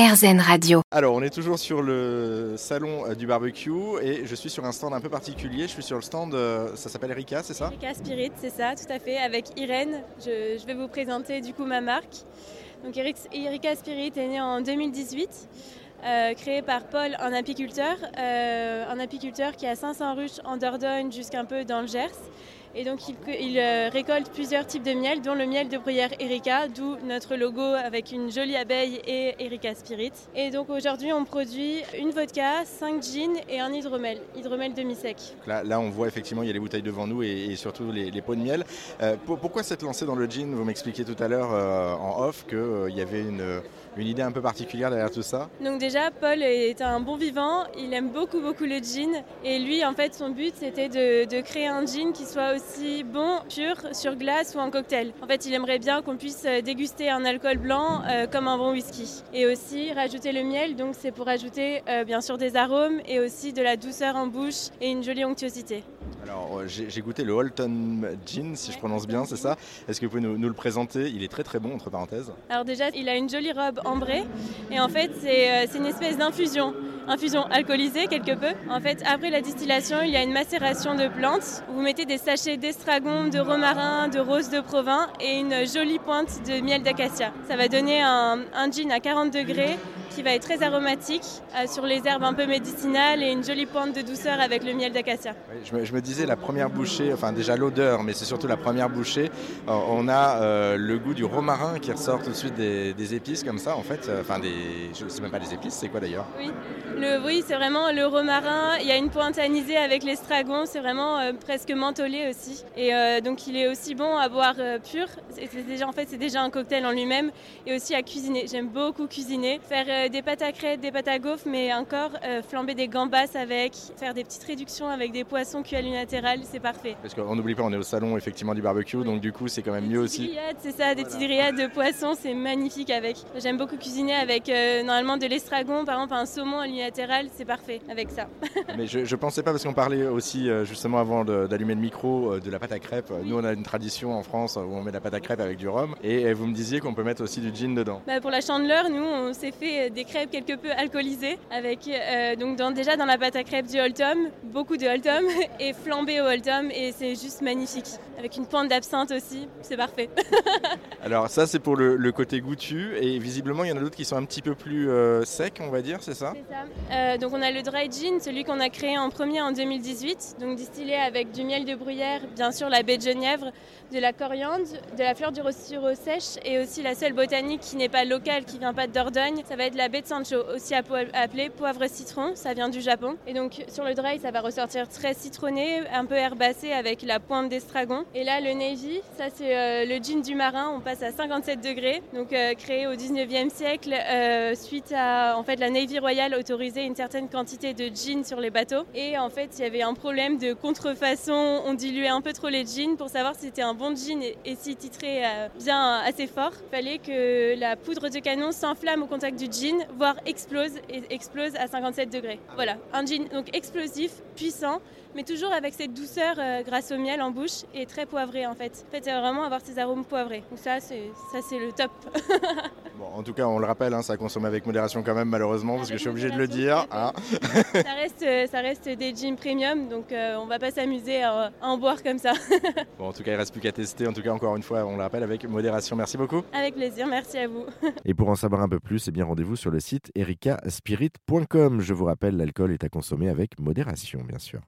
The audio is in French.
RZN Radio. Alors, on est toujours sur le salon euh, du barbecue et je suis sur un stand un peu particulier. Je suis sur le stand, euh, ça s'appelle Erika, c'est ça? Erika Spirit, c'est ça, tout à fait, avec Irène. Je, je vais vous présenter du coup ma marque. Donc Erika Spirit est née en 2018. Euh, créée par Paul, un apiculteur, euh, un apiculteur qui a 500 ruches en Dordogne jusqu'un peu dans le Gers. Et donc il, il euh, récolte plusieurs types de miel, dont le miel de bruyère Erika, d'où notre logo avec une jolie abeille et Erika Spirit. Et donc aujourd'hui on produit une vodka, 5 gins et un hydromel, hydromel demi-sec. Là, là, on voit effectivement il y a les bouteilles devant nous et, et surtout les, les, pots de miel. Euh, pour, pourquoi s'être lancé dans le gin? Vous m'expliquiez tout à l'heure euh, en off qu'il euh, y avait une, une, idée un peu particulière derrière tout ça. Donc déjà Paul est un bon vivant, il aime beaucoup beaucoup le gin et lui en fait son but c'était de, de créer un gin qui soit aussi bon, pur, sur glace ou en cocktail. En fait, il aimerait bien qu'on puisse euh, déguster un alcool blanc euh, comme un bon whisky. Et aussi rajouter le miel, donc c'est pour ajouter euh, bien sûr des arômes et aussi de la douceur en bouche et une jolie onctuosité. Alors, j'ai goûté le Holton Gin, si je prononce bien, c'est ça Est-ce que vous pouvez nous, le présenter? Il est très très bon, entre parenthèses. Alors déjà, il a une jolie robe ambrée et en fait, c'est une espèce d'infusion infusion alcoolisée quelque peu. En fait, après la distillation, il y a une macération de plantes. Vous mettez des sachets d'estragon, de romarin, de rose de Provins et une jolie pointe de miel d'acacia. Ça va donner un, un gin à 40 degrés qui va être très aromatique euh, sur les herbes un peu médicinales et une jolie pointe de douceur avec le miel d'acacia. Oui, je, me, je, me disais la première bouchée, enfin déjà l'odeur, mais c'est surtout la première bouchée, euh, on a euh, le goût du romarin qui ressort tout de suite des, des épices comme ça en fait, enfin des, je sais même pas des épices, c'est quoi d'ailleurs? Oui, le, oui c'est vraiment le romarin, il y a une pointe anisée avec l'estragon, c'est vraiment euh, presque mentholé aussi. Et donc il est aussi bon à boire pur, c'est déjà en fait c'est déjà un cocktail en lui-même et aussi à cuisiner. J'aime beaucoup cuisiner, faire des pâtes à crêpes, des pâtes à gaufres, mais encore euh, flamber des gambas avec, faire des petites réductions avec des poissons cuits à l'unilatéral, c'est parfait. Parce qu'on n'oublie pas, on est au salon effectivement du barbecue, oui. donc du coup c'est quand même des mieux aussi. C'est ça, des voilà. petites grillades de poissons, c'est magnifique avec. J'aime beaucoup cuisiner avec euh, normalement de l'estragon, par exemple un saumon à l'unilatéral, c'est parfait avec ça. mais je, je pensais pas parce qu'on parlait aussi euh, justement avant d'allumer le micro euh, de la pâte à crêpes. Oui. Nous on a une tradition en France où on met la pâte à crêpes avec du rhum et vous me disiez qu'on peut mettre aussi du gin dedans. Bah, pour la chandeleur, nous on s'est fait des crêpes quelque peu alcoolisées avec euh, donc dans, déjà dans la pâte à crêpes du Holtom, beaucoup de Holtom et flambé au Holtom et c'est juste magnifique. Avec une pointe d'absinthe aussi, c'est parfait. Alors ça c'est pour le, le, côté goûtu et visiblement il y en a d'autres qui sont un petit peu plus euh, secs on va dire, c'est ça? Ça. Euh, donc on a le dry gin, celui qu'on a créé en premier en 2018, donc distillé avec du miel de bruyère, bien sûr la baie de genièvre, de la coriandre, de la fleur du rossyro sèche et aussi la seule botanique qui n'est pas locale, qui vient pas de Dordogne, ça va être la baie de Sancho, aussi appelée poivre citron, ça vient du Japon. Et donc sur le dry ça va ressortir très citronné, un peu herbacé avec la pointe d'estragon. Et là le navy, ça c'est euh, le gin du marin, on passe à 57 degrés, donc euh, créé au 19e siècle euh, suite à en fait la Navy Royale autorisait une certaine quantité de gin sur les bateaux et en fait il y avait un problème de contrefaçon, on diluait un peu trop les gins pour savoir si c'était un bon gin et, si titré bien assez fort. Il fallait que la poudre de canon s'enflamme au contact du gin, voire explose et explose à 57 degrés. Voilà, un gin donc explosif, puissant, mais toujours avec cette douceur euh, grâce au miel en bouche et très poivré en fait. En fait, c'est vraiment avoir ces arômes poivrés. Donc ça, c'est ça c'est le top. bon, en tout cas, on le rappelle, hein, ça consomme avec modération quand même malheureusement parce avec que je suis obligé de le dire. Hein. ça reste ça reste des jeans premium, donc euh, on va pas s'amuser à, à, en boire comme ça. bon, en tout cas, il reste plus qu'à tester. En tout cas, encore une fois, on le rappelle avec modération. Merci beaucoup. Avec plaisir, merci à vous. et pour en savoir un peu plus, eh bien rendez-vous sur le site ericaspirit.com. Je vous rappelle, l'alcool est à consommer avec modération, bien sûr.